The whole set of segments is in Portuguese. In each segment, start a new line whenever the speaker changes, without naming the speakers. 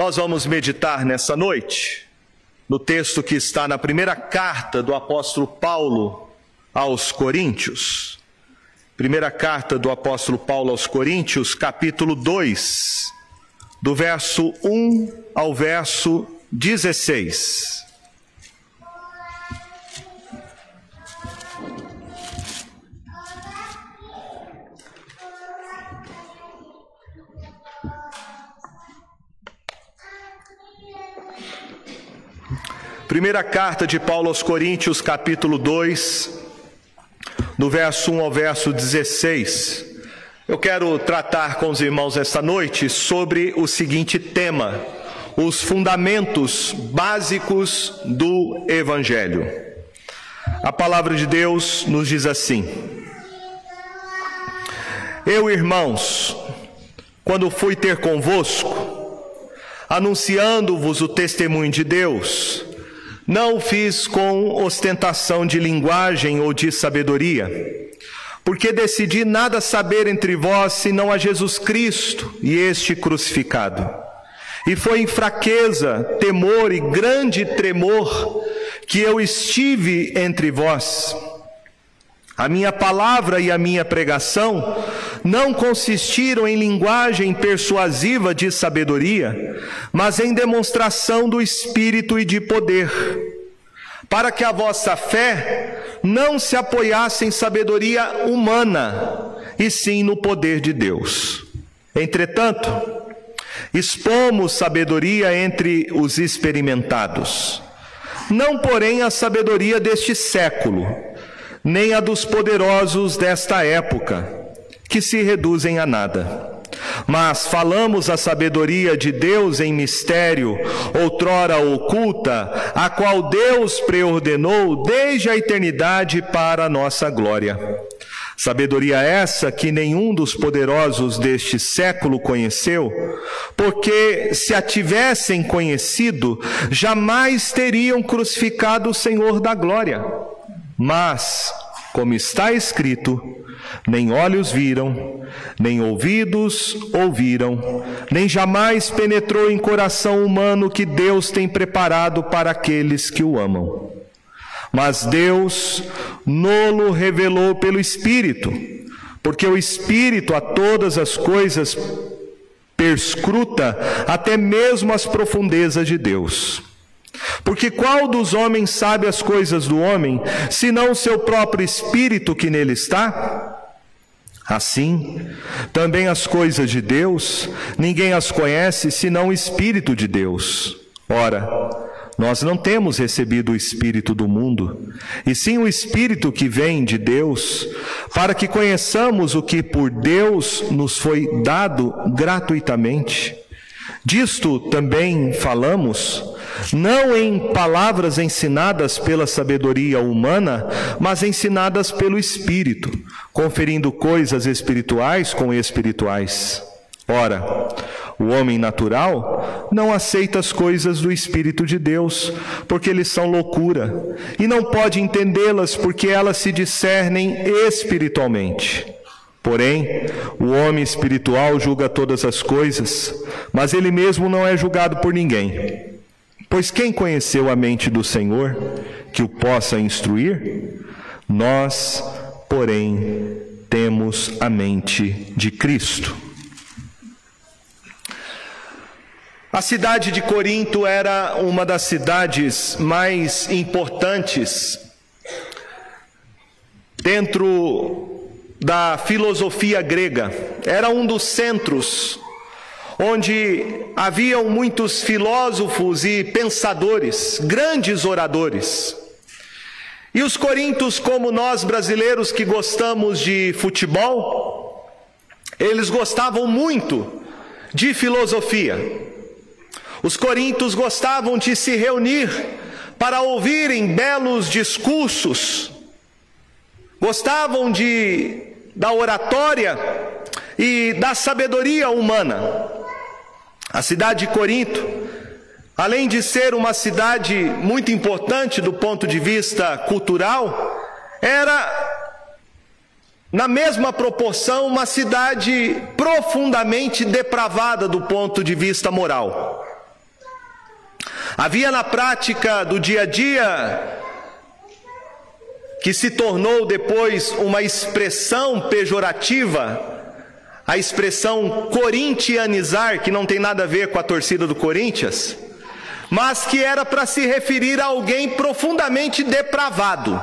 Nós vamos meditar nessa noite no texto que está na primeira carta do apóstolo Paulo aos Coríntios. Primeira carta do apóstolo Paulo aos Coríntios, capítulo 2, do verso 1 ao verso 16. Primeira carta de Paulo aos Coríntios, capítulo 2, do verso 1 ao verso 16. Eu quero tratar com os irmãos esta noite sobre o seguinte tema: os fundamentos básicos do Evangelho. A palavra de Deus nos diz assim: Eu, irmãos, quando fui ter convosco, anunciando-vos o testemunho de Deus, não o fiz com ostentação de linguagem ou de sabedoria, porque decidi nada saber entre vós senão a Jesus Cristo e este crucificado. E foi em fraqueza, temor e grande tremor que eu estive entre vós. A minha palavra e a minha pregação não consistiram em linguagem persuasiva de sabedoria, mas em demonstração do Espírito e de poder, para que a vossa fé não se apoiasse em sabedoria humana, e sim no poder de Deus. Entretanto, expomos sabedoria entre os experimentados, não porém a sabedoria deste século, nem a dos poderosos desta época, que se reduzem a nada. Mas falamos a sabedoria de Deus em mistério, outrora oculta, a qual Deus preordenou desde a eternidade para a nossa glória. Sabedoria essa que nenhum dos poderosos deste século conheceu, porque se a tivessem conhecido, jamais teriam crucificado o Senhor da glória. Mas, como está escrito, nem olhos viram, nem ouvidos ouviram, nem jamais penetrou em coração humano que Deus tem preparado para aqueles que o amam. Mas Deus nolo revelou pelo Espírito, porque o Espírito a todas as coisas perscruta até mesmo as profundezas de Deus. Porque qual dos homens sabe as coisas do homem, senão o seu próprio espírito que nele está? Assim, também as coisas de Deus, ninguém as conhece senão o Espírito de Deus. Ora, nós não temos recebido o Espírito do mundo, e sim o Espírito que vem de Deus, para que conheçamos o que por Deus nos foi dado gratuitamente. Disto também falamos, não em palavras ensinadas pela sabedoria humana, mas ensinadas pelo Espírito, conferindo coisas espirituais com espirituais. Ora, o homem natural não aceita as coisas do Espírito de Deus, porque eles são loucura, e não pode entendê-las porque elas se discernem espiritualmente. Porém, o homem espiritual julga todas as coisas, mas ele mesmo não é julgado por ninguém. Pois quem conheceu a mente do Senhor que o possa instruir? Nós, porém, temos a mente de Cristo. A cidade de Corinto era uma das cidades mais importantes dentro da filosofia grega. Era um dos centros onde haviam muitos filósofos e pensadores, grandes oradores. E os coríntios, como nós brasileiros que gostamos de futebol, eles gostavam muito de filosofia. Os coríntios gostavam de se reunir para ouvirem belos discursos, gostavam de da oratória e da sabedoria humana. A cidade de Corinto, além de ser uma cidade muito importante do ponto de vista cultural, era na mesma proporção uma cidade profundamente depravada do ponto de vista moral. Havia na prática do dia a dia, que se tornou depois uma expressão pejorativa, a expressão corintianizar, que não tem nada a ver com a torcida do Corinthians, mas que era para se referir a alguém profundamente depravado,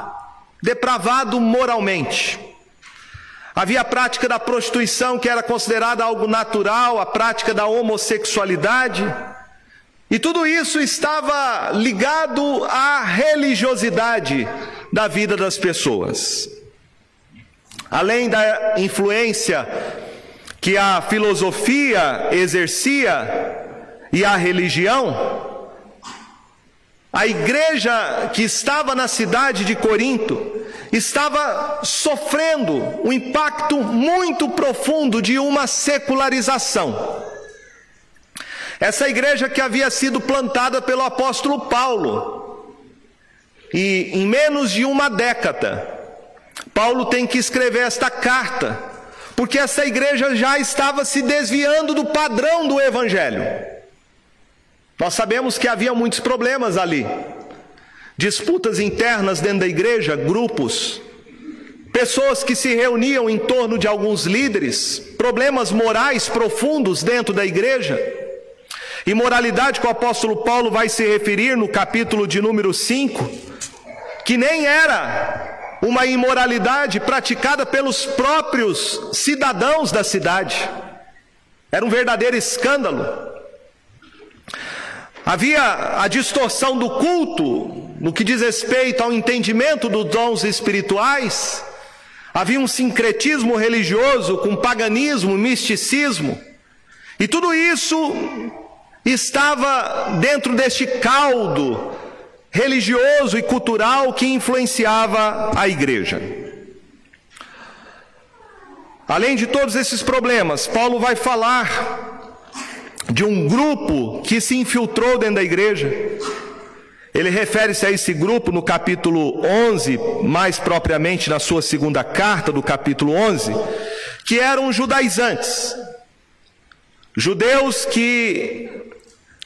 depravado moralmente. Havia a prática da prostituição, que era considerada algo natural, a prática da homossexualidade, e tudo isso estava ligado à religiosidade da vida das pessoas. Além da influência que a filosofia exercia e a religião, a igreja que estava na cidade de Corinto estava sofrendo um impacto muito profundo de uma secularização. Essa igreja que havia sido plantada pelo apóstolo Paulo, e em menos de uma década, Paulo tem que escrever esta carta, porque essa igreja já estava se desviando do padrão do evangelho. Nós sabemos que havia muitos problemas ali, disputas internas dentro da igreja, grupos, pessoas que se reuniam em torno de alguns líderes, problemas morais profundos dentro da igreja. Imoralidade que o apóstolo Paulo vai se referir no capítulo de número 5, que nem era uma imoralidade praticada pelos próprios cidadãos da cidade. Era um verdadeiro escândalo. Havia a distorção do culto no que diz respeito ao entendimento dos dons espirituais. Havia um sincretismo religioso com paganismo, misticismo. E tudo isso estava dentro deste caldo religioso e cultural que influenciava a igreja. Além de todos esses problemas, Paulo vai falar de um grupo que se infiltrou dentro da igreja. Ele refere-se a esse grupo no capítulo 11, mais propriamente na sua segunda carta, do capítulo 11, que eram judaizantes. Judeus que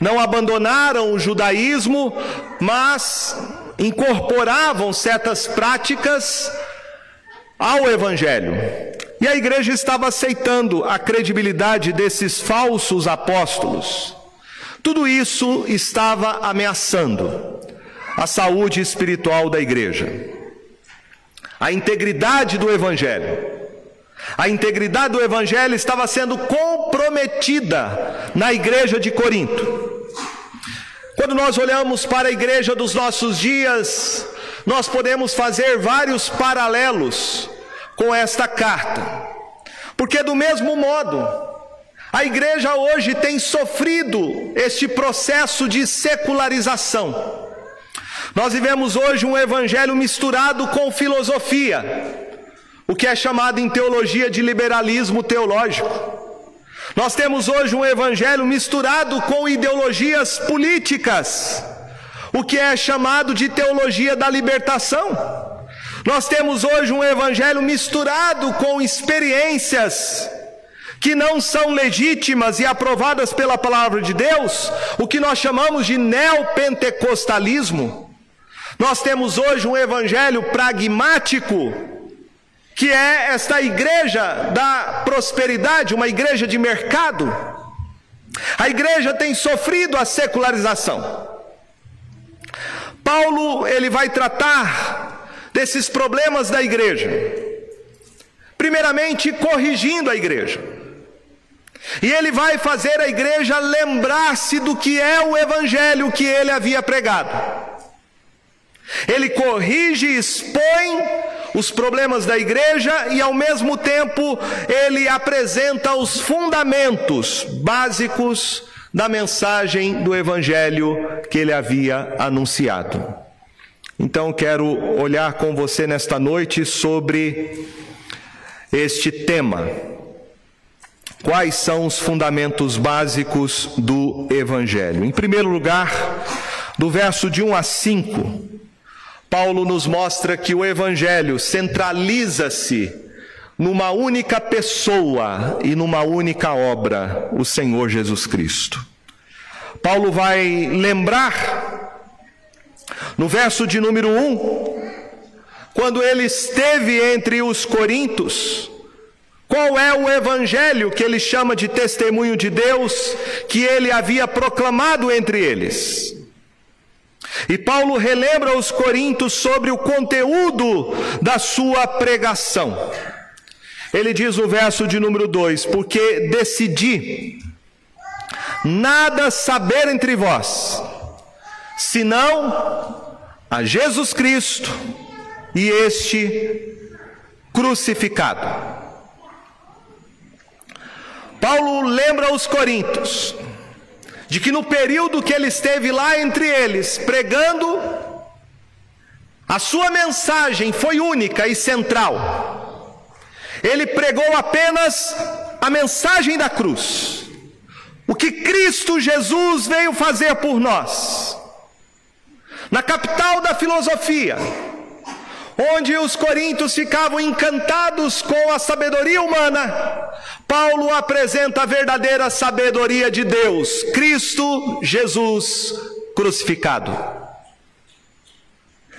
não abandonaram o judaísmo, mas incorporavam certas práticas ao evangelho. E a igreja estava aceitando a credibilidade desses falsos apóstolos. Tudo isso estava ameaçando a saúde espiritual da igreja, a integridade do evangelho. A integridade do evangelho estava sendo comprometida na igreja de Corinto. Quando nós olhamos para a igreja dos nossos dias, nós podemos fazer vários paralelos com esta carta. Porque, do mesmo modo, a igreja hoje tem sofrido este processo de secularização. Nós vivemos hoje um evangelho misturado com filosofia, o que é chamado em teologia de liberalismo teológico. Nós temos hoje um evangelho misturado com ideologias políticas, o que é chamado de teologia da libertação. Nós temos hoje um evangelho misturado com experiências que não são legítimas e aprovadas pela palavra de Deus, o que nós chamamos de neopentecostalismo. Nós temos hoje um evangelho pragmático, que é esta igreja da prosperidade, uma igreja de mercado. A igreja tem sofrido a secularização. Paulo, ele vai tratar desses problemas da igreja. Primeiramente, corrigindo a igreja. E ele vai fazer a igreja lembrar-se do que é o evangelho que ele havia pregado. Ele corrige e expõe os problemas da igreja e, ao mesmo tempo, ele apresenta os fundamentos básicos da mensagem do evangelho que ele havia anunciado. Então, quero olhar com você nesta noite sobre este tema. Quais são os fundamentos básicos do evangelho? Em primeiro lugar, do verso de 1 a 5, Paulo nos mostra que o Evangelho centraliza-se numa única pessoa e numa única obra, o Senhor Jesus Cristo. Paulo vai lembrar, no verso de número 1, quando ele esteve entre os coríntios, qual é o evangelho que ele chama de testemunho de Deus que ele havia proclamado entre eles? E Paulo relembra os coríntios sobre o conteúdo da sua pregação. Ele diz no verso de número 2: Porque decidi nada saber entre vós, senão a Jesus Cristo e este crucificado. Paulo lembra os coríntios de que no período que ele esteve lá entre eles, pregando, a sua mensagem foi única e central. Ele pregou apenas a mensagem da cruz, o que Cristo Jesus veio fazer por nós. Na capital da filosofia, onde os coríntios ficavam encantados com a sabedoria humana, Paulo apresenta a verdadeira sabedoria de Deus, Cristo Jesus crucificado.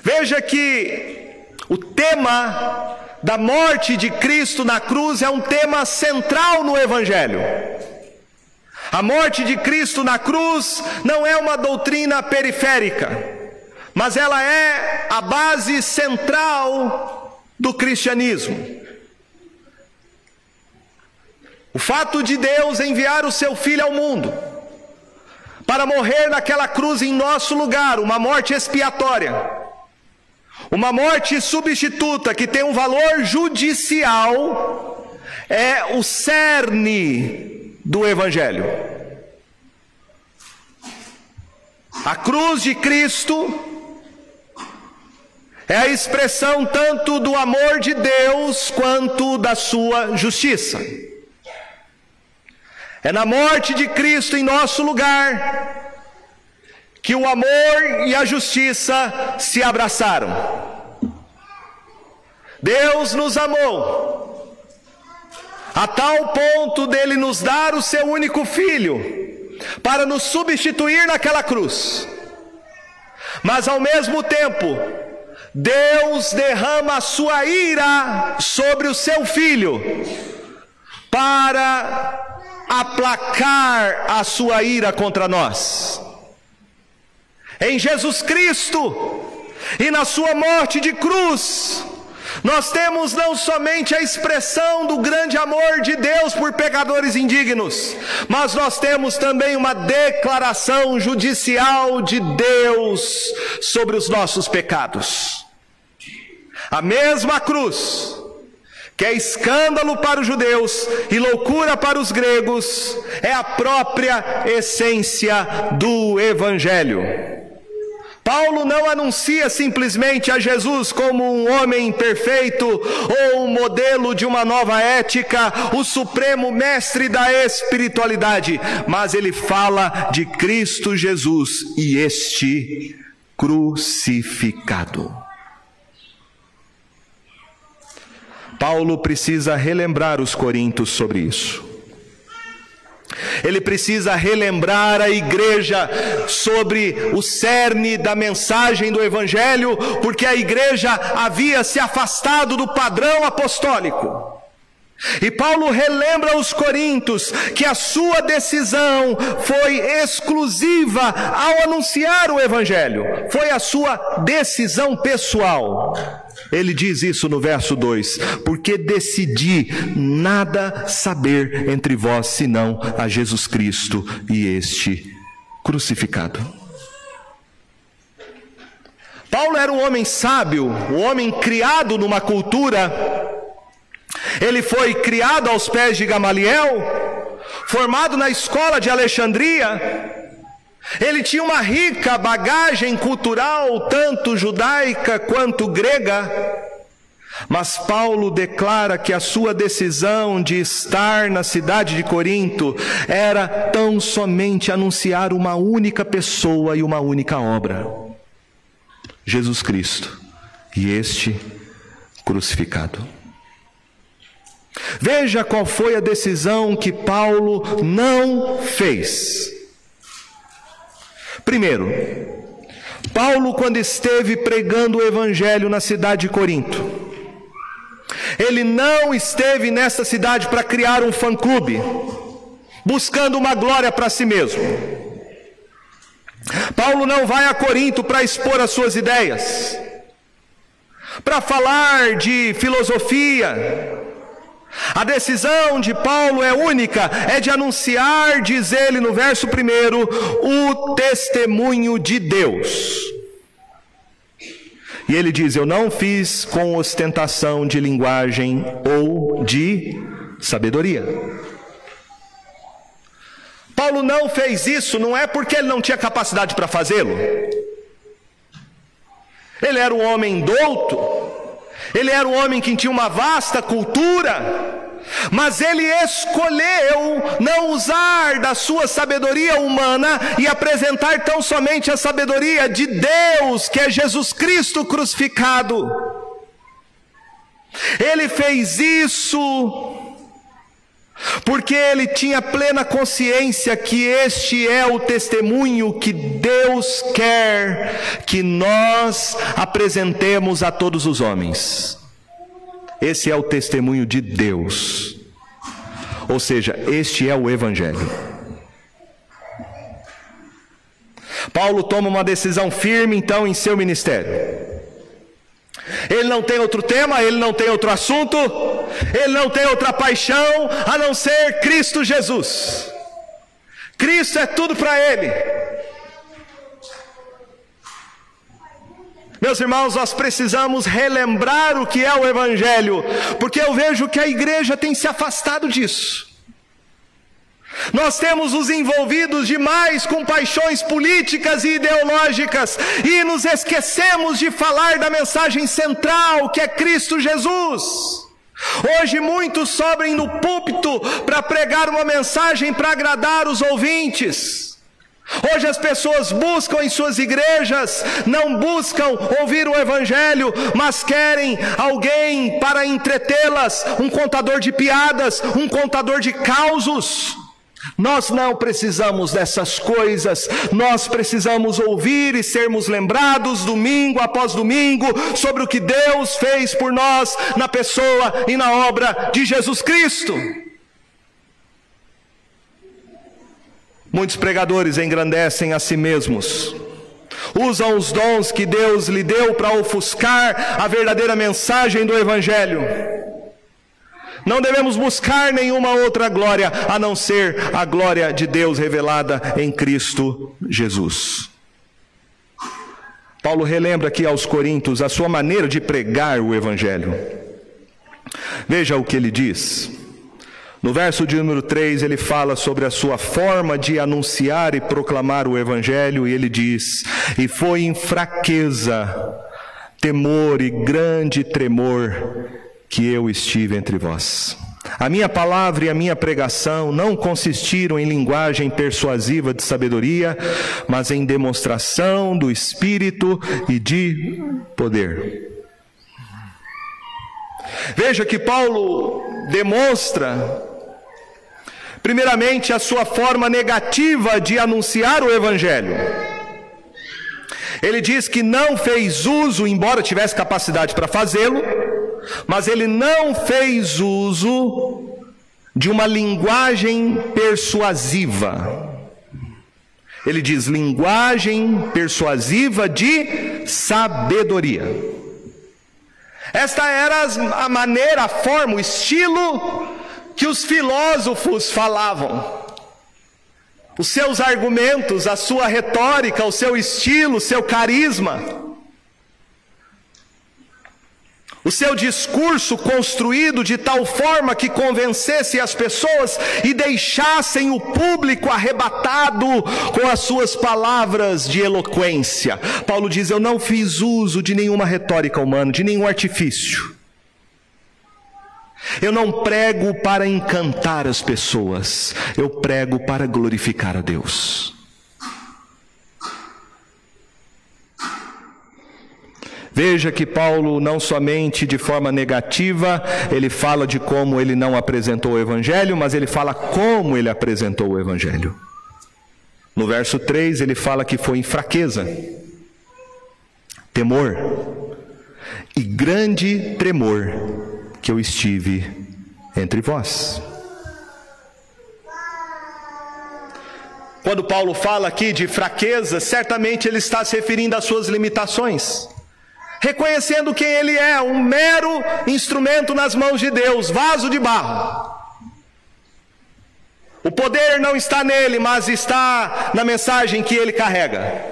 Veja que o tema da morte de Cristo na cruz é um tema central no Evangelho. A morte de Cristo na cruz não é uma doutrina periférica mas ela é a base central do cristianismo. O fato de Deus enviar o seu filho ao mundo para morrer naquela cruz em nosso lugar, uma morte expiatória, uma morte substituta que tem um valor judicial, é o cerne do Evangelho. A cruz de Cristo é a expressão tanto do amor de Deus quanto da sua justiça. É na morte de Cristo em nosso lugar que o amor e a justiça se abraçaram. Deus nos amou a tal ponto dele nos dar o seu único filho para nos substituir naquela cruz. Mas ao mesmo tempo, Deus derrama a sua ira sobre o seu filho para aplacar a sua ira contra nós. Em Jesus Cristo e na sua morte de cruz, nós temos não somente a expressão do grande amor de Deus por pecadores indignos, mas nós temos também uma declaração judicial de Deus sobre os nossos pecados. A mesma cruz, que é escândalo para os judeus e loucura para os gregos, é a própria essência do Evangelho. Paulo não anuncia simplesmente a Jesus como um homem perfeito ou um modelo de uma nova ética, o supremo mestre da espiritualidade, mas ele fala de Cristo Jesus e este crucificado. Paulo precisa relembrar os coríntios sobre isso. Ele precisa relembrar a igreja sobre o cerne da mensagem do Evangelho, porque a igreja havia se afastado do padrão apostólico. E Paulo relembra aos Coríntios que a sua decisão foi exclusiva ao anunciar o Evangelho, foi a sua decisão pessoal. Ele diz isso no verso 2: Porque decidi nada saber entre vós senão a Jesus Cristo e este crucificado. Paulo era um homem sábio, um homem criado numa cultura ele foi criado aos pés de Gamaliel, formado na escola de Alexandria. Ele tinha uma rica bagagem cultural, tanto judaica quanto grega. Mas Paulo declara que a sua decisão de estar na cidade de Corinto era tão somente anunciar uma única pessoa e uma única obra: Jesus Cristo, e este crucificado. Veja qual foi a decisão que Paulo não fez. Primeiro, Paulo, quando esteve pregando o evangelho na cidade de Corinto, ele não esteve nessa cidade para criar um fã-clube, buscando uma glória para si mesmo. Paulo não vai a Corinto para expor as suas ideias, para falar de filosofia. A decisão de Paulo é única, é de anunciar, diz ele no verso primeiro, o testemunho de Deus. E ele diz: Eu não fiz com ostentação de linguagem ou de sabedoria. Paulo não fez isso, não é porque ele não tinha capacidade para fazê-lo. Ele era um homem douto, ele era um homem que tinha uma vasta cultura, mas ele escolheu não usar da sua sabedoria humana e apresentar tão somente a sabedoria de Deus, que é Jesus Cristo crucificado. Ele fez isso porque ele tinha plena consciência que este é o testemunho que Deus quer que nós apresentemos a todos os homens. Esse é o testemunho de Deus. Ou seja, este é o Evangelho. Paulo toma uma decisão firme então em seu ministério. Ele não tem outro tema, ele não tem outro assunto, ele não tem outra paixão a não ser Cristo Jesus. Cristo é tudo para ele. Meus irmãos, nós precisamos relembrar o que é o Evangelho, porque eu vejo que a igreja tem se afastado disso. Nós temos os envolvidos demais com paixões políticas e ideológicas e nos esquecemos de falar da mensagem central que é Cristo Jesus. Hoje muitos sobrem no púlpito para pregar uma mensagem para agradar os ouvintes. Hoje as pessoas buscam em suas igrejas, não buscam ouvir o Evangelho, mas querem alguém para entretê-las, um contador de piadas, um contador de causos. Nós não precisamos dessas coisas, nós precisamos ouvir e sermos lembrados domingo após domingo sobre o que Deus fez por nós na pessoa e na obra de Jesus Cristo. Muitos pregadores engrandecem a si mesmos, usam os dons que Deus lhe deu para ofuscar a verdadeira mensagem do Evangelho. Não devemos buscar nenhuma outra glória a não ser a glória de Deus revelada em Cristo Jesus. Paulo relembra aqui aos Coríntios a sua maneira de pregar o Evangelho. Veja o que ele diz. No verso de número 3, ele fala sobre a sua forma de anunciar e proclamar o Evangelho, e ele diz: E foi em fraqueza, temor e grande tremor que eu estive entre vós. A minha palavra e a minha pregação não consistiram em linguagem persuasiva de sabedoria, mas em demonstração do Espírito e de poder. Veja que Paulo demonstra, primeiramente, a sua forma negativa de anunciar o Evangelho. Ele diz que não fez uso, embora tivesse capacidade para fazê-lo, mas ele não fez uso de uma linguagem persuasiva. Ele diz linguagem persuasiva de sabedoria. Esta era a maneira, a forma, o estilo que os filósofos falavam. Os seus argumentos, a sua retórica, o seu estilo, o seu carisma. O seu discurso construído de tal forma que convencesse as pessoas e deixassem o público arrebatado com as suas palavras de eloquência. Paulo diz: Eu não fiz uso de nenhuma retórica humana, de nenhum artifício. Eu não prego para encantar as pessoas, eu prego para glorificar a Deus. Veja que Paulo, não somente de forma negativa, ele fala de como ele não apresentou o Evangelho, mas ele fala como ele apresentou o Evangelho. No verso 3, ele fala que foi em fraqueza, temor e grande tremor que eu estive entre vós. Quando Paulo fala aqui de fraqueza, certamente ele está se referindo às suas limitações, reconhecendo quem ele é, um mero instrumento nas mãos de Deus, vaso de barro. O poder não está nele, mas está na mensagem que ele carrega.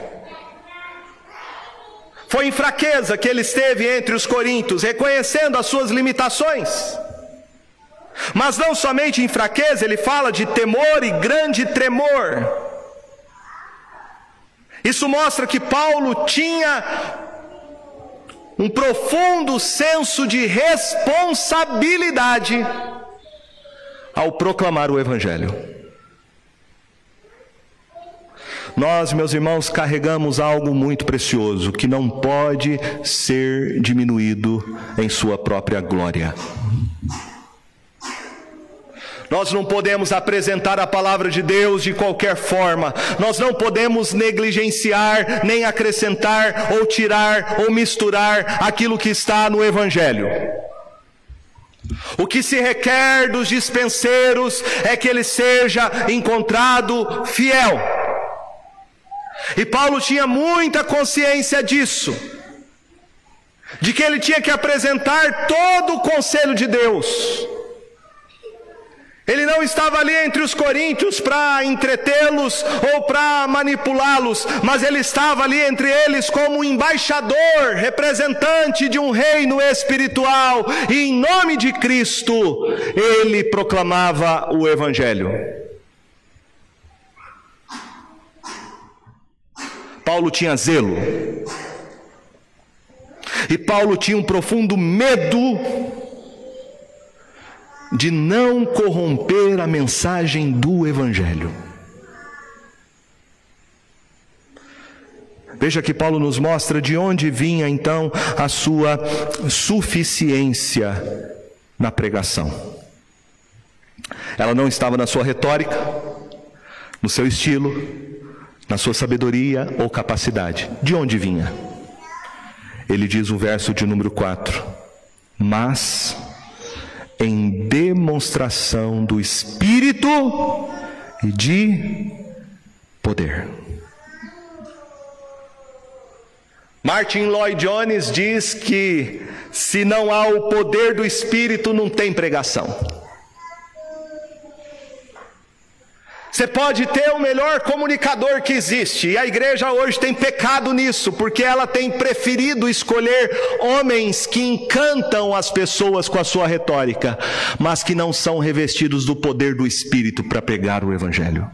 Foi em fraqueza que ele esteve entre os coríntios, reconhecendo as suas limitações. Mas não somente em fraqueza, ele fala de temor e grande tremor. Isso mostra que Paulo tinha um profundo senso de responsabilidade ao proclamar o Evangelho. Nós, meus irmãos, carregamos algo muito precioso que não pode ser diminuído em sua própria glória. Nós não podemos apresentar a palavra de Deus de qualquer forma, nós não podemos negligenciar, nem acrescentar, ou tirar, ou misturar aquilo que está no Evangelho. O que se requer dos dispenseiros é que ele seja encontrado fiel. E Paulo tinha muita consciência disso, de que ele tinha que apresentar todo o conselho de Deus. Ele não estava ali entre os coríntios para entretê-los ou para manipulá-los, mas ele estava ali entre eles como embaixador, representante de um reino espiritual, e em nome de Cristo, ele proclamava o Evangelho. Paulo tinha zelo, e Paulo tinha um profundo medo de não corromper a mensagem do Evangelho. Veja que Paulo nos mostra de onde vinha então a sua suficiência na pregação. Ela não estava na sua retórica, no seu estilo, na sua sabedoria ou capacidade. De onde vinha? Ele diz o verso de número 4: Mas em demonstração do Espírito e de poder. Martin Lloyd Jones diz que se não há o poder do Espírito, não tem pregação. Você pode ter o melhor comunicador que existe, e a igreja hoje tem pecado nisso, porque ela tem preferido escolher homens que encantam as pessoas com a sua retórica, mas que não são revestidos do poder do Espírito para pregar o Evangelho.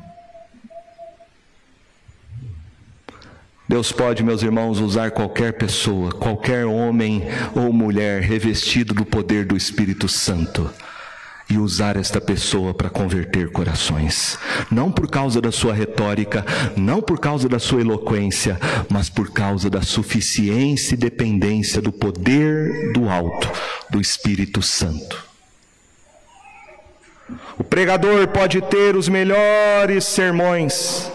Deus pode, meus irmãos, usar qualquer pessoa, qualquer homem ou mulher revestido do poder do Espírito Santo e usar esta pessoa para converter corações. Não por causa da sua retórica, não por causa da sua eloquência, mas por causa da suficiência e dependência do poder do alto, do Espírito Santo. O pregador pode ter os melhores sermões,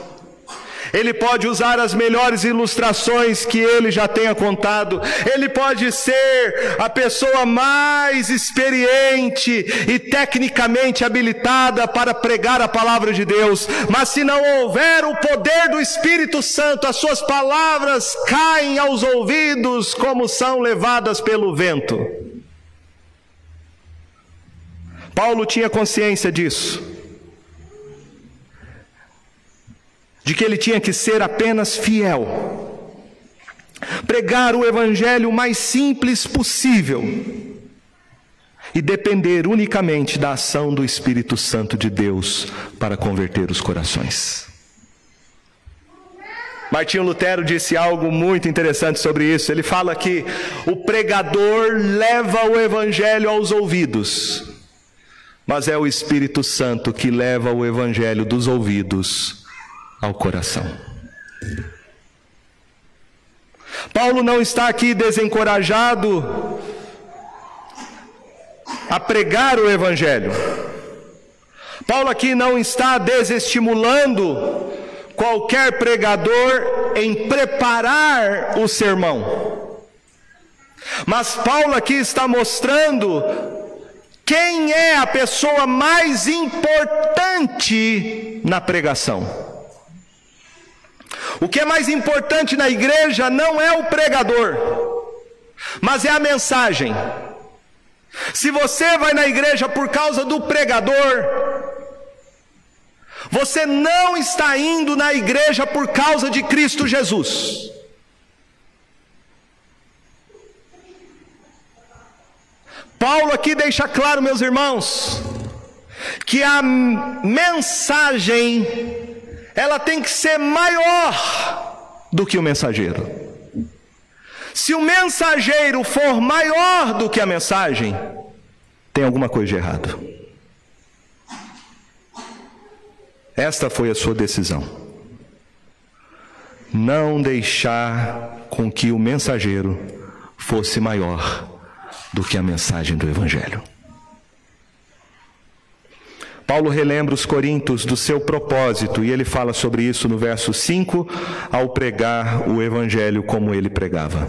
ele pode usar as melhores ilustrações que ele já tenha contado, ele pode ser a pessoa mais experiente e tecnicamente habilitada para pregar a palavra de Deus, mas se não houver o poder do Espírito Santo, as suas palavras caem aos ouvidos como são levadas pelo vento. Paulo tinha consciência disso. De que ele tinha que ser apenas fiel, pregar o evangelho mais simples possível e depender unicamente da ação do Espírito Santo de Deus para converter os corações. Martinho Lutero disse algo muito interessante sobre isso. Ele fala que o pregador leva o evangelho aos ouvidos, mas é o Espírito Santo que leva o evangelho dos ouvidos ao coração. Paulo não está aqui desencorajado a pregar o Evangelho. Paulo aqui não está desestimulando qualquer pregador em preparar o sermão. Mas Paulo aqui está mostrando quem é a pessoa mais importante na pregação. O que é mais importante na igreja não é o pregador, mas é a mensagem. Se você vai na igreja por causa do pregador, você não está indo na igreja por causa de Cristo Jesus. Paulo aqui deixa claro, meus irmãos, que a mensagem ela tem que ser maior do que o mensageiro. Se o mensageiro for maior do que a mensagem, tem alguma coisa de errado. Esta foi a sua decisão. Não deixar com que o mensageiro fosse maior do que a mensagem do Evangelho. Paulo relembra os coríntios do seu propósito e ele fala sobre isso no verso 5, ao pregar o evangelho como ele pregava.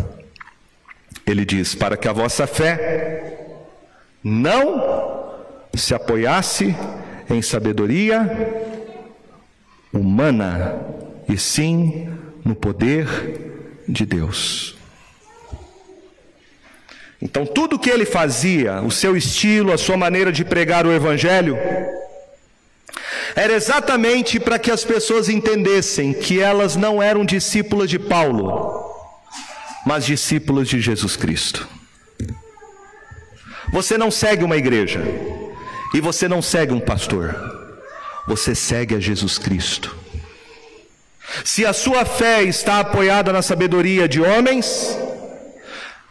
Ele diz: Para que a vossa fé não se apoiasse em sabedoria humana, e sim no poder de Deus. Então, tudo que ele fazia, o seu estilo, a sua maneira de pregar o Evangelho, era exatamente para que as pessoas entendessem que elas não eram discípulas de Paulo, mas discípulas de Jesus Cristo. Você não segue uma igreja e você não segue um pastor, você segue a Jesus Cristo. Se a sua fé está apoiada na sabedoria de homens,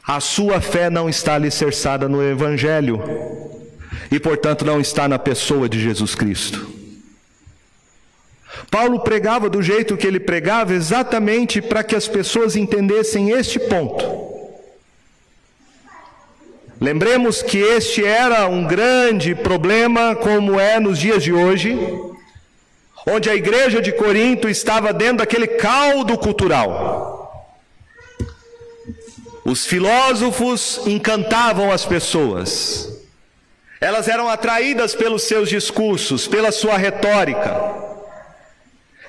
a sua fé não está alicerçada no Evangelho e, portanto, não está na pessoa de Jesus Cristo. Paulo pregava do jeito que ele pregava exatamente para que as pessoas entendessem este ponto. Lembremos que este era um grande problema, como é nos dias de hoje, onde a igreja de Corinto estava dentro daquele caldo cultural. Os filósofos encantavam as pessoas, elas eram atraídas pelos seus discursos, pela sua retórica.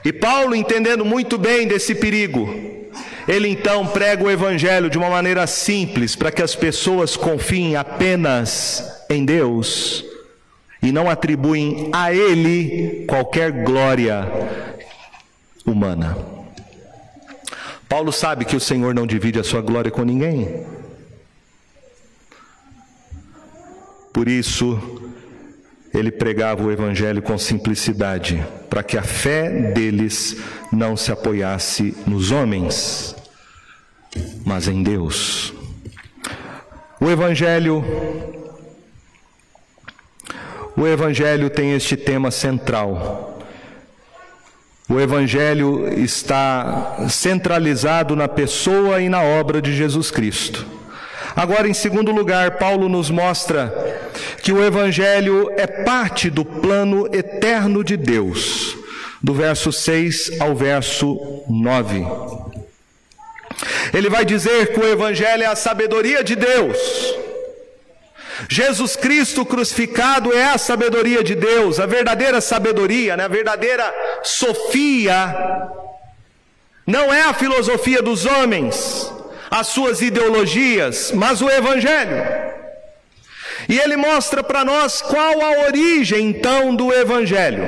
E Paulo, entendendo muito bem desse perigo, ele então prega o Evangelho de uma maneira simples, para que as pessoas confiem apenas em Deus e não atribuem a Ele qualquer glória humana. Paulo sabe que o Senhor não divide a sua glória com ninguém. Por isso, ele pregava o Evangelho com simplicidade, para que a fé deles não se apoiasse nos homens, mas em Deus. O Evangelho, o Evangelho tem este tema central. O Evangelho está centralizado na pessoa e na obra de Jesus Cristo. Agora, em segundo lugar, Paulo nos mostra que o Evangelho é parte do plano eterno de Deus, do verso 6 ao verso 9. Ele vai dizer que o Evangelho é a sabedoria de Deus. Jesus Cristo crucificado é a sabedoria de Deus, a verdadeira sabedoria, né? a verdadeira sofia, não é a filosofia dos homens, as suas ideologias, mas o Evangelho. E ele mostra para nós qual a origem então do Evangelho.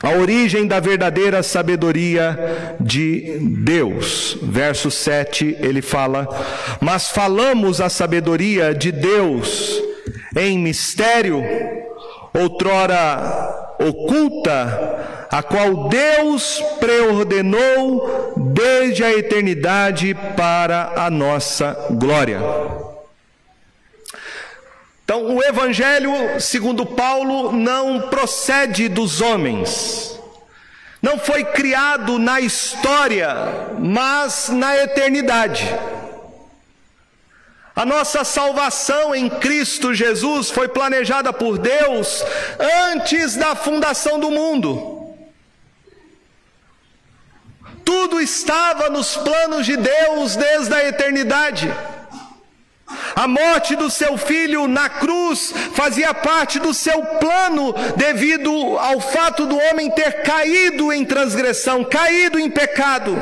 A origem da verdadeira sabedoria de Deus. Verso 7 ele fala: Mas falamos a sabedoria de Deus em mistério, outrora oculta, a qual Deus preordenou desde a eternidade para a nossa glória. Então, o Evangelho, segundo Paulo, não procede dos homens, não foi criado na história, mas na eternidade. A nossa salvação em Cristo Jesus foi planejada por Deus antes da fundação do mundo. Tudo estava nos planos de Deus desde a eternidade. A morte do seu filho na cruz fazia parte do seu plano, devido ao fato do homem ter caído em transgressão, caído em pecado.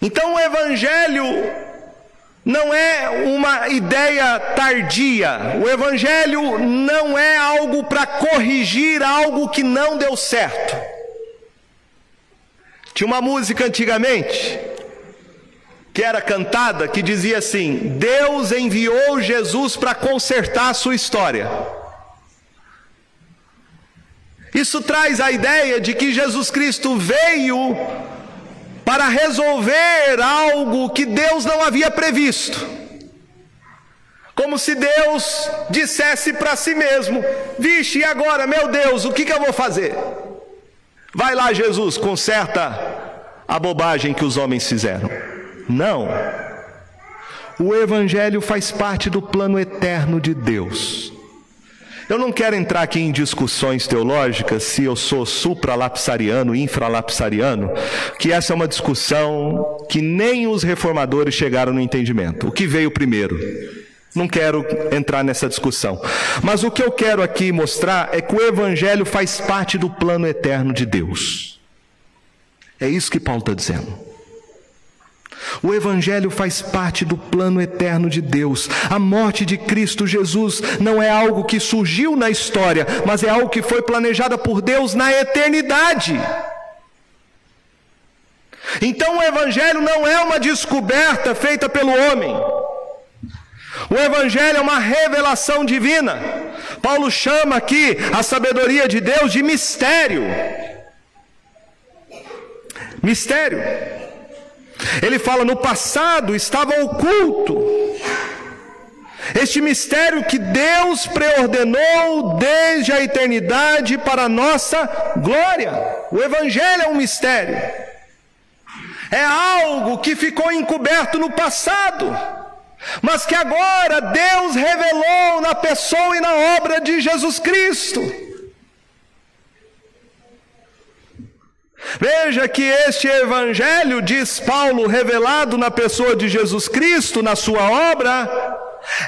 Então o Evangelho não é uma ideia tardia, o Evangelho não é algo para corrigir algo que não deu certo. Tinha uma música antigamente que era cantada que dizia assim: Deus enviou Jesus para consertar a sua história. Isso traz a ideia de que Jesus Cristo veio para resolver algo que Deus não havia previsto. Como se Deus dissesse para si mesmo: Vixe, e agora, meu Deus, o que, que eu vou fazer? Vai lá, Jesus, conserta a bobagem que os homens fizeram. Não. O Evangelho faz parte do plano eterno de Deus. Eu não quero entrar aqui em discussões teológicas se eu sou supralapsariano, infralapsariano, que essa é uma discussão que nem os reformadores chegaram no entendimento. O que veio primeiro? Não quero entrar nessa discussão. Mas o que eu quero aqui mostrar é que o Evangelho faz parte do plano eterno de Deus. É isso que Paulo está dizendo. O Evangelho faz parte do plano eterno de Deus. A morte de Cristo Jesus não é algo que surgiu na história, mas é algo que foi planejada por Deus na eternidade. Então o Evangelho não é uma descoberta feita pelo homem. O Evangelho é uma revelação divina. Paulo chama aqui a sabedoria de Deus de mistério. Mistério. Ele fala: no passado estava oculto. Este mistério que Deus preordenou desde a eternidade para a nossa glória. O Evangelho é um mistério. É algo que ficou encoberto no passado, mas que agora Deus revelou na pessoa e na obra de Jesus Cristo. Veja que este evangelho, diz Paulo, revelado na pessoa de Jesus Cristo, na sua obra,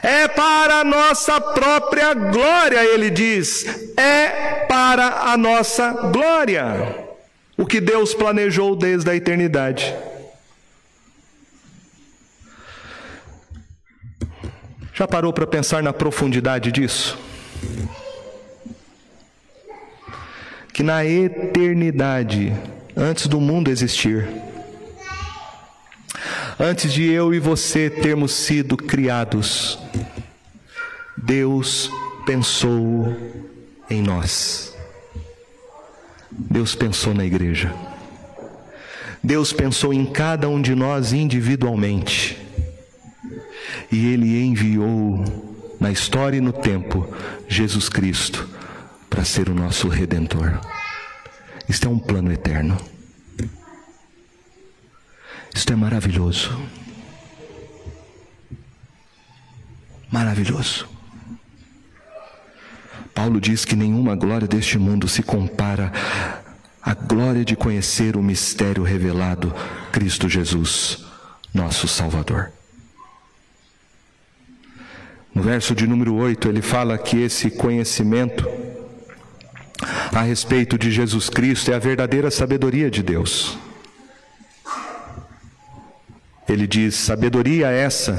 é para a nossa própria glória, ele diz, é para a nossa glória. O que Deus planejou desde a eternidade. Já parou para pensar na profundidade disso? que na eternidade, antes do mundo existir, antes de eu e você termos sido criados, Deus pensou em nós. Deus pensou na igreja. Deus pensou em cada um de nós individualmente. E Ele enviou na história e no tempo Jesus Cristo para ser o nosso redentor. Isto é um plano eterno. Isto é maravilhoso. Maravilhoso. Paulo diz que nenhuma glória deste mundo se compara à glória de conhecer o mistério revelado, Cristo Jesus, nosso Salvador. No verso de número 8, ele fala que esse conhecimento a respeito de Jesus Cristo é a verdadeira sabedoria de Deus. Ele diz: sabedoria essa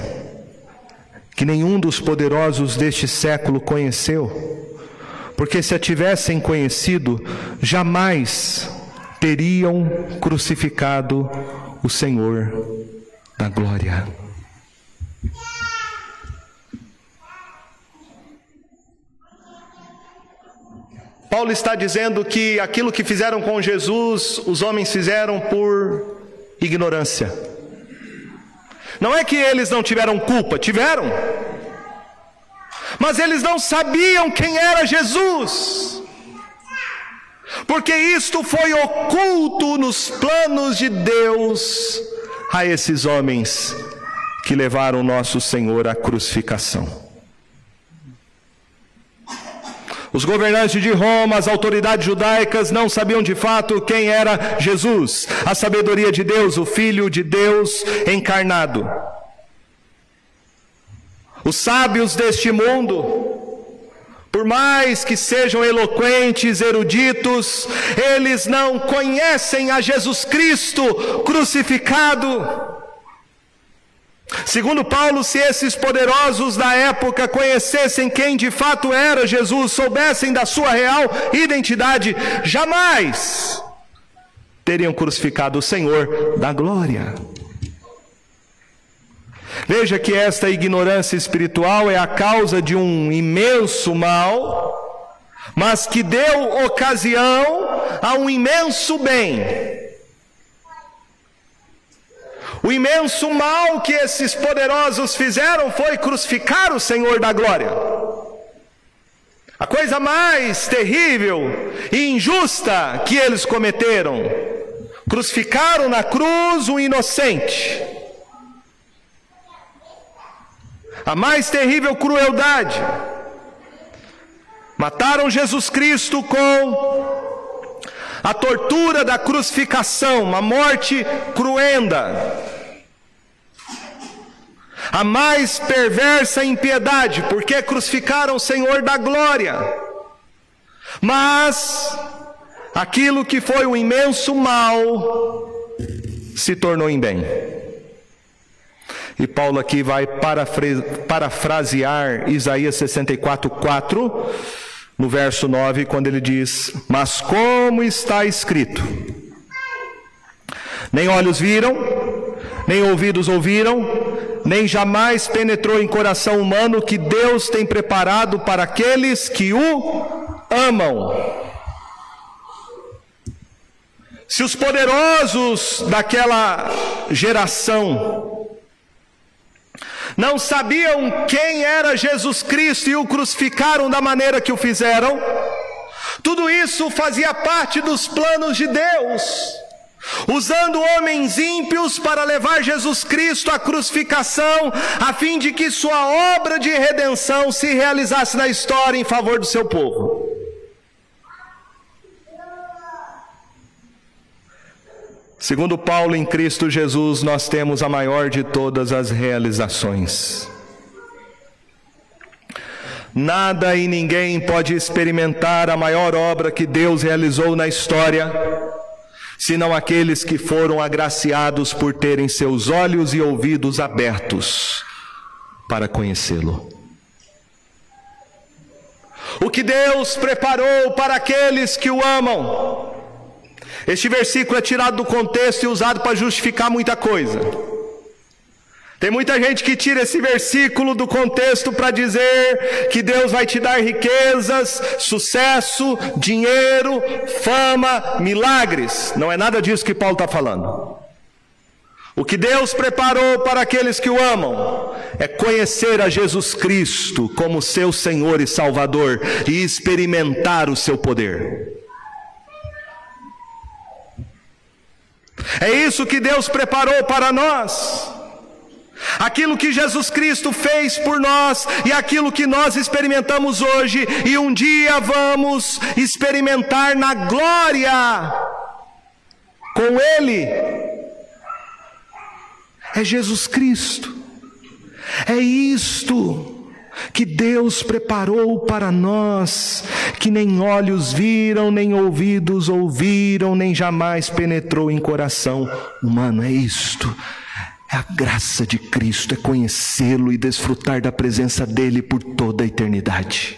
que nenhum dos poderosos deste século conheceu, porque se a tivessem conhecido, jamais teriam crucificado o Senhor da glória. Paulo está dizendo que aquilo que fizeram com Jesus, os homens fizeram por ignorância. Não é que eles não tiveram culpa, tiveram. Mas eles não sabiam quem era Jesus. Porque isto foi oculto nos planos de Deus a esses homens que levaram nosso Senhor à crucificação. Os governantes de Roma, as autoridades judaicas não sabiam de fato quem era Jesus, a sabedoria de Deus, o Filho de Deus encarnado. Os sábios deste mundo, por mais que sejam eloquentes, eruditos, eles não conhecem a Jesus Cristo crucificado. Segundo Paulo, se esses poderosos da época conhecessem quem de fato era Jesus, soubessem da sua real identidade, jamais teriam crucificado o Senhor da glória. Veja que esta ignorância espiritual é a causa de um imenso mal, mas que deu ocasião a um imenso bem. O imenso mal que esses poderosos fizeram foi crucificar o Senhor da glória. A coisa mais terrível e injusta que eles cometeram, crucificaram na cruz um inocente. A mais terrível crueldade. Mataram Jesus Cristo com a tortura da crucificação, uma morte cruenda a mais perversa impiedade, porque crucificaram o Senhor da glória. Mas aquilo que foi um imenso mal se tornou em bem. E Paulo aqui vai parafrasear Isaías 64, 4, no verso 9, quando ele diz: Mas como está escrito, nem olhos viram, nem ouvidos ouviram, nem jamais penetrou em coração humano que Deus tem preparado para aqueles que o amam. Se os poderosos daquela geração não sabiam quem era Jesus Cristo e o crucificaram da maneira que o fizeram, tudo isso fazia parte dos planos de Deus usando homens ímpios para levar Jesus Cristo à crucificação, a fim de que sua obra de redenção se realizasse na história em favor do seu povo. Segundo Paulo, em Cristo Jesus, nós temos a maior de todas as realizações. Nada e ninguém pode experimentar a maior obra que Deus realizou na história senão aqueles que foram agraciados por terem seus olhos e ouvidos abertos para conhecê-lo. O que Deus preparou para aqueles que o amam. Este versículo é tirado do contexto e usado para justificar muita coisa. Tem muita gente que tira esse versículo do contexto para dizer que Deus vai te dar riquezas, sucesso, dinheiro, fama, milagres. Não é nada disso que Paulo está falando. O que Deus preparou para aqueles que o amam é conhecer a Jesus Cristo como seu Senhor e Salvador e experimentar o seu poder. É isso que Deus preparou para nós. Aquilo que Jesus Cristo fez por nós e aquilo que nós experimentamos hoje e um dia vamos experimentar na glória com Ele, é Jesus Cristo, é isto que Deus preparou para nós, que nem olhos viram, nem ouvidos ouviram, nem jamais penetrou em coração humano, é isto a graça de Cristo, é conhecê-lo e desfrutar da presença dele por toda a eternidade.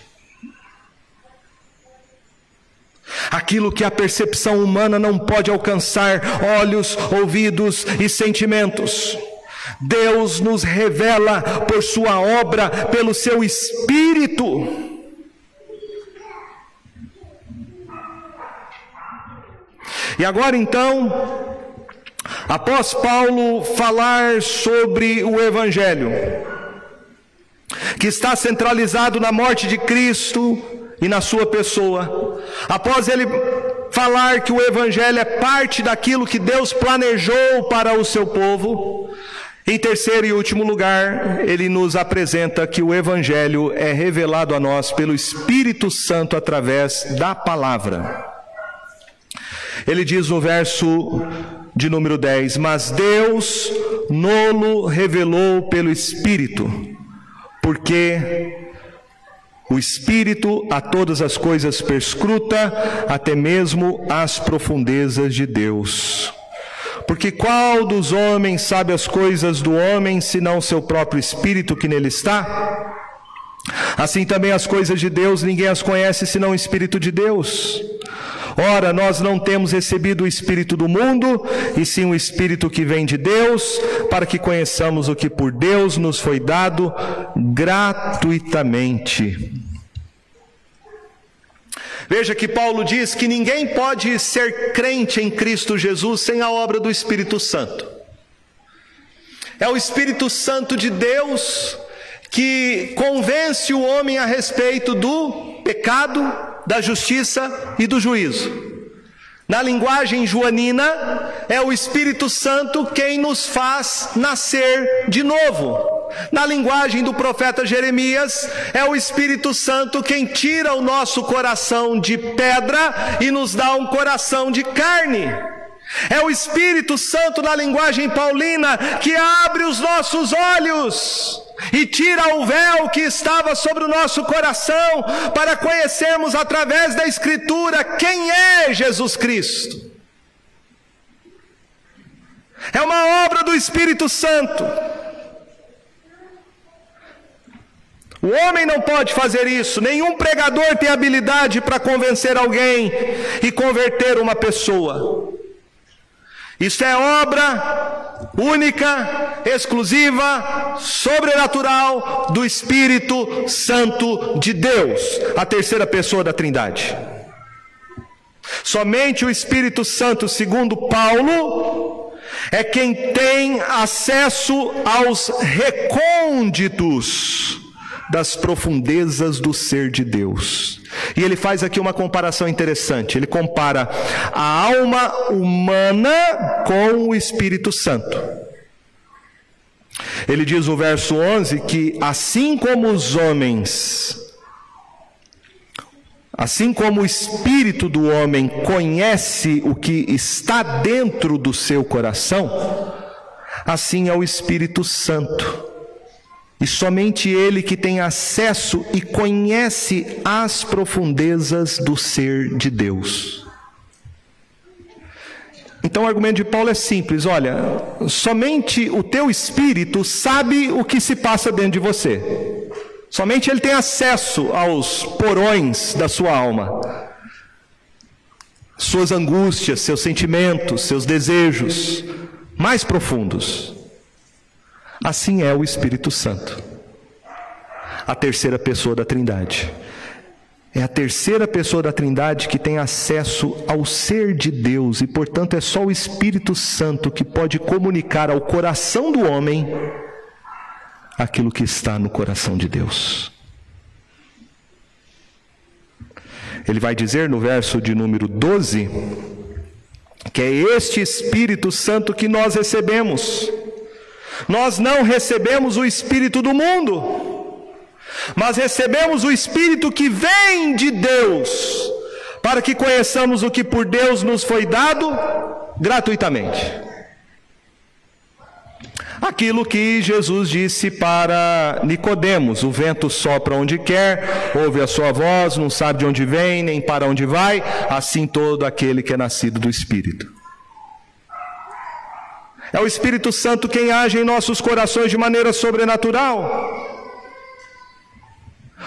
Aquilo que a percepção humana não pode alcançar, olhos, ouvidos e sentimentos. Deus nos revela por Sua obra, pelo Seu Espírito. E agora então, Após Paulo falar sobre o Evangelho, que está centralizado na morte de Cristo e na sua pessoa, após ele falar que o Evangelho é parte daquilo que Deus planejou para o seu povo, Em terceiro e último lugar, ele nos apresenta que o Evangelho é revelado a nós pelo Espírito Santo através da palavra. Ele diz no verso de número 10: Mas Deus nolo revelou pelo Espírito, porque o Espírito a todas as coisas perscruta, até mesmo as profundezas de Deus. Porque qual dos homens sabe as coisas do homem, senão seu próprio espírito que nele está? Assim também as coisas de Deus, ninguém as conhece senão o Espírito de Deus. Ora, nós não temos recebido o Espírito do mundo, e sim o Espírito que vem de Deus, para que conheçamos o que por Deus nos foi dado gratuitamente. Veja que Paulo diz que ninguém pode ser crente em Cristo Jesus sem a obra do Espírito Santo. É o Espírito Santo de Deus que convence o homem a respeito do pecado, da justiça e do juízo. Na linguagem joanina, é o Espírito Santo quem nos faz nascer de novo. Na linguagem do profeta Jeremias, é o Espírito Santo quem tira o nosso coração de pedra e nos dá um coração de carne. É o Espírito Santo, na linguagem paulina, que abre os nossos olhos e tira o véu que estava sobre o nosso coração para conhecermos através da Escritura quem é Jesus Cristo. É uma obra do Espírito Santo. O homem não pode fazer isso, nenhum pregador tem habilidade para convencer alguém e converter uma pessoa. Isso é obra única, exclusiva, sobrenatural do Espírito Santo de Deus, a terceira pessoa da Trindade. Somente o Espírito Santo, segundo Paulo, é quem tem acesso aos recônditos das profundezas do ser de Deus. E ele faz aqui uma comparação interessante. Ele compara a alma humana com o Espírito Santo. Ele diz no verso 11 que assim como os homens Assim como o espírito do homem conhece o que está dentro do seu coração, assim é o Espírito Santo. E somente Ele que tem acesso e conhece as profundezas do ser de Deus. Então o argumento de Paulo é simples: olha, somente o teu espírito sabe o que se passa dentro de você. Somente ele tem acesso aos porões da sua alma, suas angústias, seus sentimentos, seus desejos mais profundos. Assim é o Espírito Santo, a terceira pessoa da Trindade. É a terceira pessoa da Trindade que tem acesso ao ser de Deus e, portanto, é só o Espírito Santo que pode comunicar ao coração do homem aquilo que está no coração de Deus. Ele vai dizer no verso de número 12 que é este Espírito Santo que nós recebemos nós não recebemos o Espírito do mundo, mas recebemos o Espírito que vem de Deus, para que conheçamos o que por Deus nos foi dado gratuitamente. Aquilo que Jesus disse para Nicodemos: o vento sopra onde quer, ouve a sua voz, não sabe de onde vem, nem para onde vai, assim todo aquele que é nascido do Espírito. É o Espírito Santo quem age em nossos corações de maneira sobrenatural.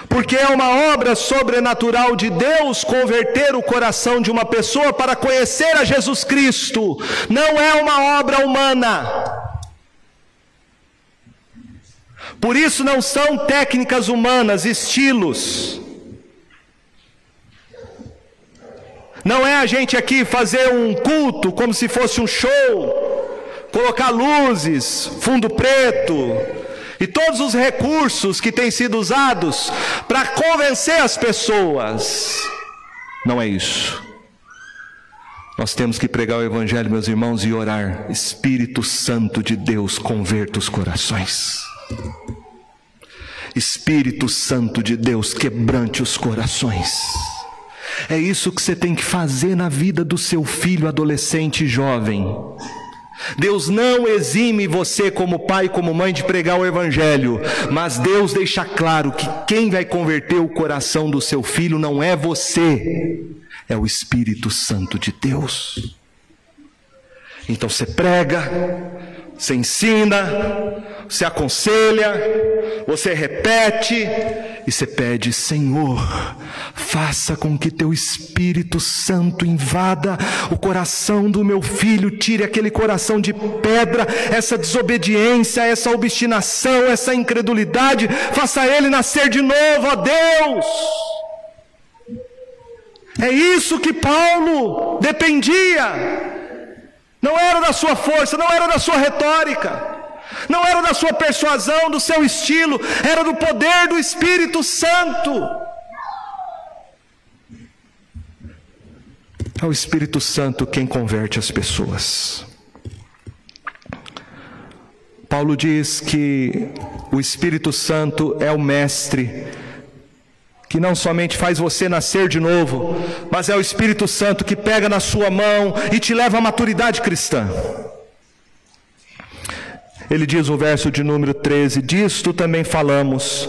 Porque é uma obra sobrenatural de Deus converter o coração de uma pessoa para conhecer a Jesus Cristo, não é uma obra humana. Por isso não são técnicas humanas, estilos. Não é a gente aqui fazer um culto como se fosse um show colocar luzes, fundo preto e todos os recursos que têm sido usados para convencer as pessoas. Não é isso. Nós temos que pregar o Evangelho, meus irmãos, e orar. Espírito Santo de Deus, converta os corações. Espírito Santo de Deus, quebrante os corações. É isso que você tem que fazer na vida do seu filho adolescente e jovem. Deus não exime você, como pai como mãe, de pregar o Evangelho, mas Deus deixa claro que quem vai converter o coração do seu filho não é você, é o Espírito Santo de Deus. Então você prega, você ensina, você aconselha, você repete e você pede: Senhor, faça com que teu Espírito Santo invada o coração do meu filho, tire aquele coração de pedra, essa desobediência, essa obstinação, essa incredulidade, faça ele nascer de novo, ó Deus. É isso que Paulo dependia. Não era da sua força, não era da sua retórica, não era da sua persuasão, do seu estilo, era do poder do Espírito Santo. É o Espírito Santo quem converte as pessoas. Paulo diz que o Espírito Santo é o mestre que não somente faz você nascer de novo, mas é o Espírito Santo que pega na sua mão e te leva à maturidade cristã. Ele diz no verso de número 13: Disto também falamos,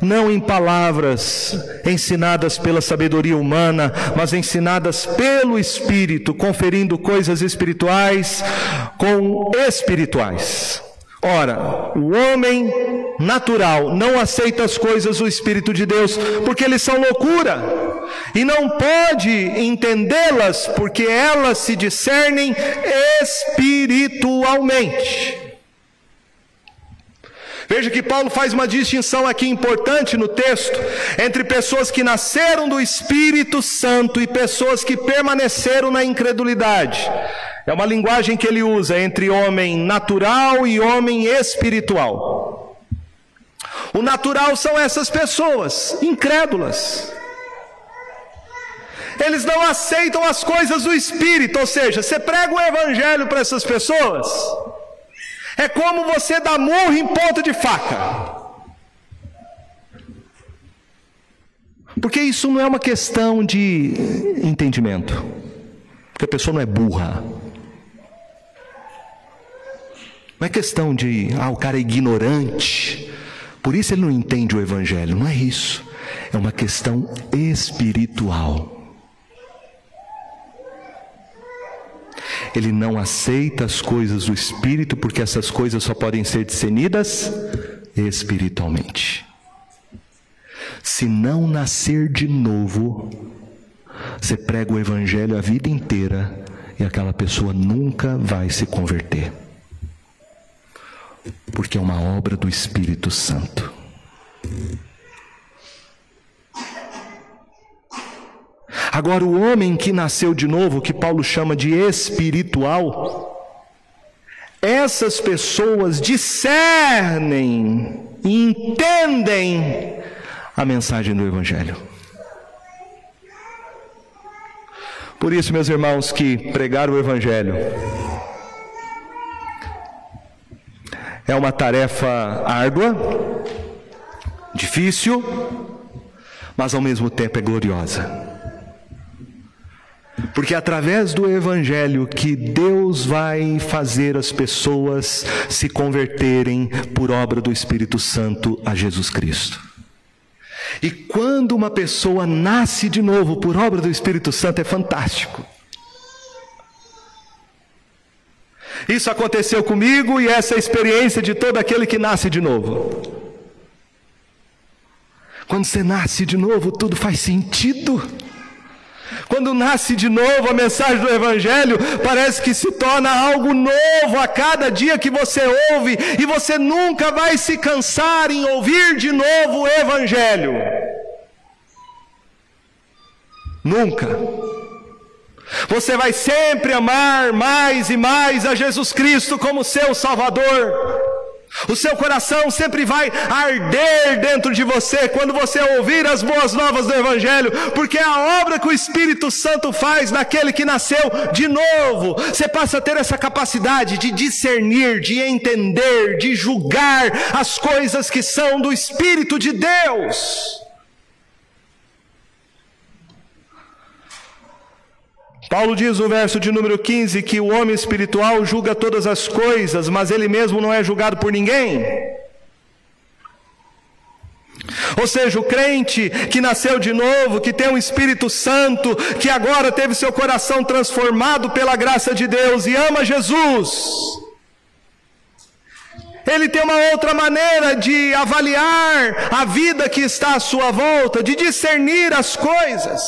não em palavras ensinadas pela sabedoria humana, mas ensinadas pelo Espírito, conferindo coisas espirituais com espirituais. Ora, o homem natural não aceita as coisas do Espírito de Deus, porque eles são loucura, e não pode entendê-las, porque elas se discernem espiritualmente. Veja que Paulo faz uma distinção aqui importante no texto entre pessoas que nasceram do Espírito Santo e pessoas que permaneceram na incredulidade. É uma linguagem que ele usa entre homem natural e homem espiritual. O natural são essas pessoas incrédulas. Eles não aceitam as coisas do espírito, ou seja, você prega o evangelho para essas pessoas, é como você dar murro em ponta de faca. Porque isso não é uma questão de entendimento. Porque a pessoa não é burra. Não é questão de, ah, o cara é ignorante, por isso ele não entende o Evangelho. Não é isso. É uma questão espiritual. Ele não aceita as coisas do Espírito, porque essas coisas só podem ser discernidas espiritualmente. Se não nascer de novo, você prega o Evangelho a vida inteira e aquela pessoa nunca vai se converter porque é uma obra do Espírito Santo. Agora, o homem que nasceu de novo, que Paulo chama de espiritual, essas pessoas discernem e entendem a mensagem do Evangelho. Por isso, meus irmãos, que pregar o Evangelho É uma tarefa árdua, difícil, mas ao mesmo tempo é gloriosa. Porque é através do Evangelho que Deus vai fazer as pessoas se converterem por obra do Espírito Santo a Jesus Cristo. E quando uma pessoa nasce de novo por obra do Espírito Santo é fantástico. Isso aconteceu comigo e essa é a experiência de todo aquele que nasce de novo. Quando você nasce de novo, tudo faz sentido. Quando nasce de novo a mensagem do Evangelho, parece que se torna algo novo a cada dia que você ouve, e você nunca vai se cansar em ouvir de novo o Evangelho. Nunca. Você vai sempre amar mais e mais a Jesus Cristo como seu Salvador. O seu coração sempre vai arder dentro de você quando você ouvir as boas novas do Evangelho, porque é a obra que o Espírito Santo faz naquele que nasceu de novo. Você passa a ter essa capacidade de discernir, de entender, de julgar as coisas que são do Espírito de Deus. Paulo diz no verso de número 15 que o homem espiritual julga todas as coisas, mas ele mesmo não é julgado por ninguém. Ou seja, o crente que nasceu de novo, que tem um Espírito Santo, que agora teve seu coração transformado pela graça de Deus e ama Jesus, ele tem uma outra maneira de avaliar a vida que está à sua volta, de discernir as coisas.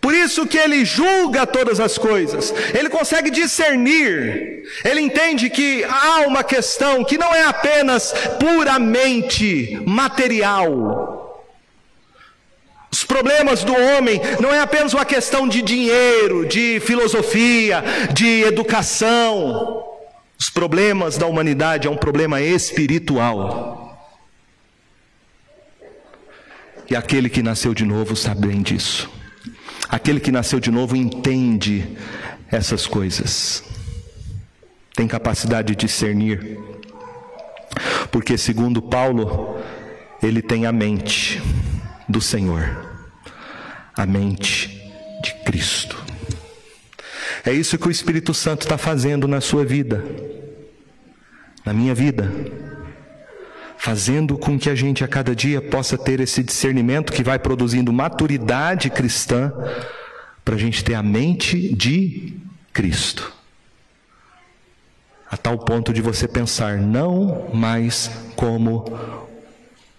Por isso que ele julga todas as coisas, ele consegue discernir, ele entende que há uma questão que não é apenas puramente material. Os problemas do homem não é apenas uma questão de dinheiro, de filosofia, de educação. Os problemas da humanidade é um problema espiritual. E aquele que nasceu de novo sabe bem disso. Aquele que nasceu de novo entende essas coisas, tem capacidade de discernir, porque, segundo Paulo, ele tem a mente do Senhor, a mente de Cristo. É isso que o Espírito Santo está fazendo na sua vida, na minha vida fazendo com que a gente a cada dia possa ter esse discernimento que vai produzindo maturidade cristã, para a gente ter a mente de Cristo. A tal ponto de você pensar não mais como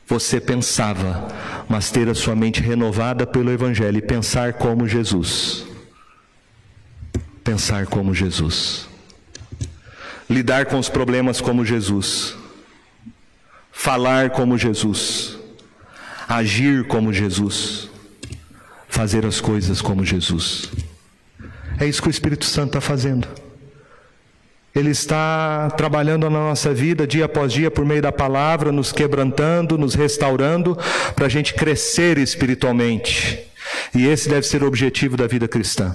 você pensava, mas ter a sua mente renovada pelo Evangelho e pensar como Jesus. Pensar como Jesus. Lidar com os problemas como Jesus falar como Jesus, agir como Jesus, fazer as coisas como Jesus. É isso que o Espírito Santo está fazendo. Ele está trabalhando na nossa vida dia após dia por meio da palavra, nos quebrantando, nos restaurando, para a gente crescer espiritualmente. E esse deve ser o objetivo da vida cristã.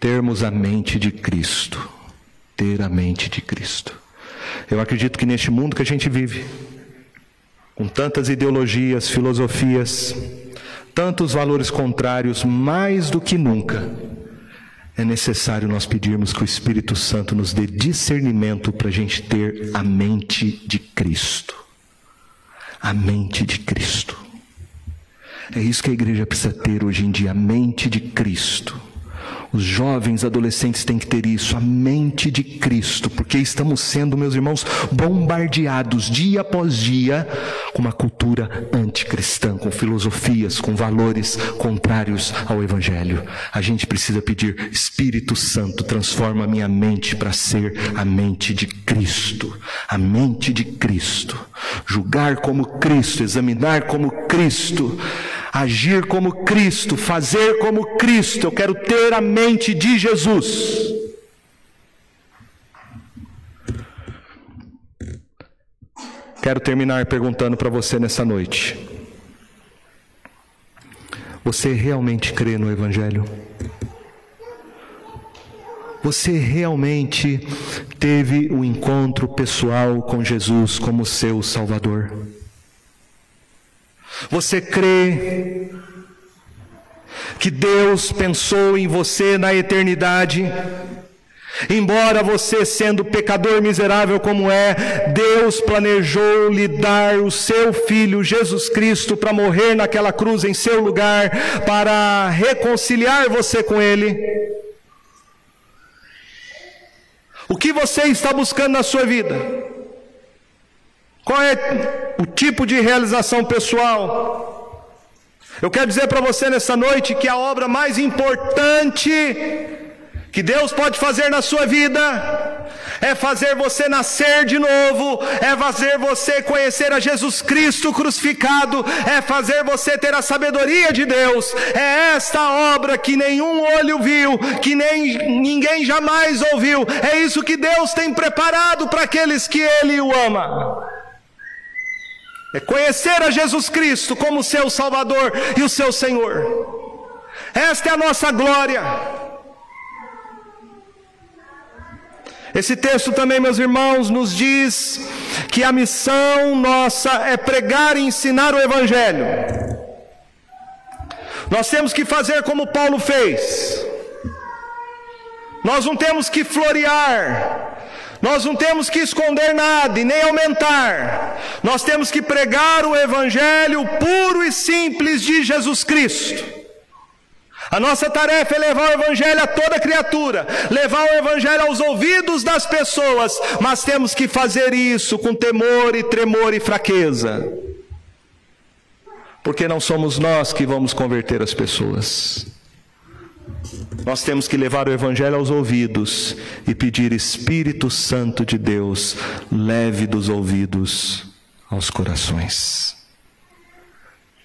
Termos a mente de Cristo. Ter a mente de Cristo. Eu acredito que neste mundo que a gente vive, com tantas ideologias, filosofias, tantos valores contrários, mais do que nunca, é necessário nós pedirmos que o Espírito Santo nos dê discernimento para a gente ter a mente de Cristo. A mente de Cristo. É isso que a igreja precisa ter hoje em dia, a mente de Cristo. Os jovens, adolescentes têm que ter isso, a mente de Cristo, porque estamos sendo, meus irmãos, bombardeados dia após dia com uma cultura anticristã, com filosofias, com valores contrários ao Evangelho. A gente precisa pedir, Espírito Santo, transforma a minha mente para ser a mente de Cristo, a mente de Cristo. Julgar como Cristo, examinar como Cristo agir como Cristo, fazer como Cristo. Eu quero ter a mente de Jesus. Quero terminar perguntando para você nessa noite: Você realmente crê no Evangelho? Você realmente teve um encontro pessoal com Jesus como seu Salvador? Você crê que Deus pensou em você na eternidade? Embora você, sendo pecador miserável como é, Deus planejou lhe dar o seu filho Jesus Cristo para morrer naquela cruz em seu lugar, para reconciliar você com Ele. O que você está buscando na sua vida? Qual é o tipo de realização pessoal? Eu quero dizer para você nessa noite que a obra mais importante que Deus pode fazer na sua vida é fazer você nascer de novo, é fazer você conhecer a Jesus Cristo crucificado, é fazer você ter a sabedoria de Deus. É esta obra que nenhum olho viu, que nem ninguém jamais ouviu. É isso que Deus tem preparado para aqueles que ele o ama. É conhecer a Jesus Cristo como seu Salvador e o seu Senhor. Esta é a nossa glória. Esse texto também, meus irmãos, nos diz que a missão nossa é pregar e ensinar o Evangelho. Nós temos que fazer como Paulo fez. Nós não temos que florear, nós não temos que esconder nada e nem aumentar. Nós temos que pregar o Evangelho puro e simples de Jesus Cristo. A nossa tarefa é levar o Evangelho a toda criatura, levar o Evangelho aos ouvidos das pessoas, mas temos que fazer isso com temor e tremor e fraqueza, porque não somos nós que vamos converter as pessoas. Nós temos que levar o Evangelho aos ouvidos e pedir Espírito Santo de Deus, leve dos ouvidos aos corações.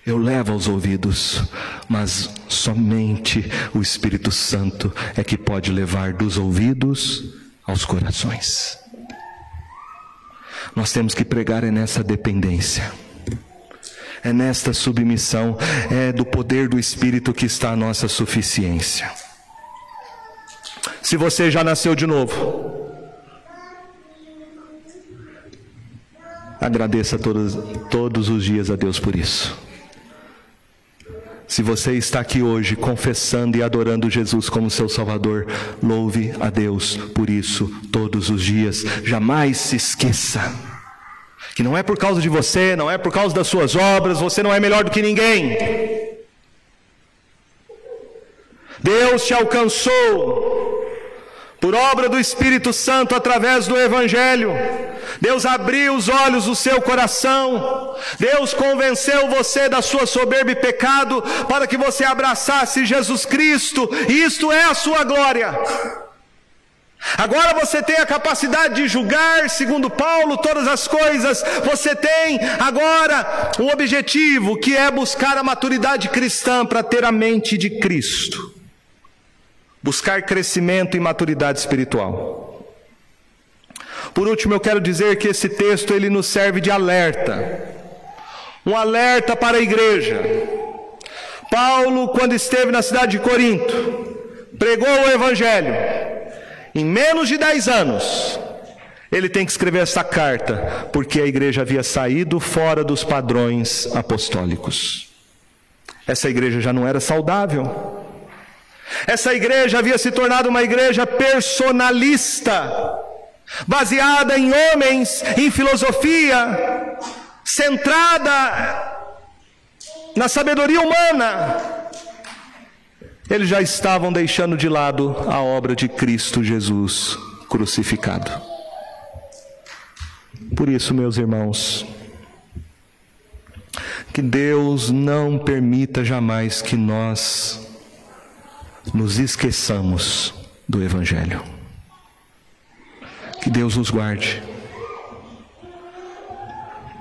Eu levo aos ouvidos, mas somente o Espírito Santo é que pode levar dos ouvidos aos corações. Nós temos que pregar é nessa dependência, é nesta submissão, é do poder do Espírito que está a nossa suficiência. Se você já nasceu de novo, agradeça todos, todos os dias a Deus por isso. Se você está aqui hoje confessando e adorando Jesus como seu Salvador, louve a Deus por isso todos os dias. Jamais se esqueça que não é por causa de você, não é por causa das suas obras, você não é melhor do que ninguém. Deus te alcançou por obra do Espírito Santo através do Evangelho. Deus abriu os olhos do seu coração, Deus convenceu você da sua soberba e pecado para que você abraçasse Jesus Cristo, isto é a sua glória. Agora você tem a capacidade de julgar, segundo Paulo, todas as coisas. Você tem agora um objetivo que é buscar a maturidade cristã para ter a mente de Cristo buscar crescimento e maturidade espiritual. Por último, eu quero dizer que esse texto ele nos serve de alerta. Um alerta para a igreja. Paulo, quando esteve na cidade de Corinto, pregou o evangelho. Em menos de dez anos, ele tem que escrever essa carta, porque a igreja havia saído fora dos padrões apostólicos. Essa igreja já não era saudável. Essa igreja havia se tornado uma igreja personalista, baseada em homens, em filosofia, centrada na sabedoria humana. Eles já estavam deixando de lado a obra de Cristo Jesus crucificado. Por isso, meus irmãos, que Deus não permita jamais que nós nos esqueçamos do Evangelho. Que Deus nos guarde,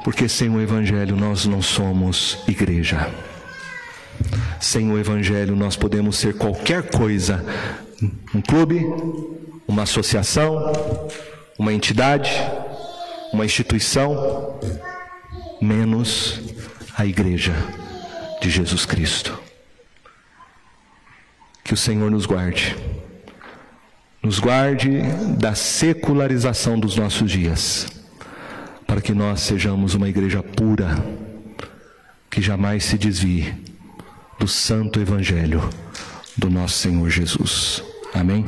porque sem o Evangelho nós não somos igreja. Sem o Evangelho nós podemos ser qualquer coisa, um clube, uma associação, uma entidade, uma instituição, menos a igreja de Jesus Cristo. Que o Senhor nos guarde. Nos guarde da secularização dos nossos dias, para que nós sejamos uma igreja pura, que jamais se desvie do santo evangelho do nosso Senhor Jesus. Amém?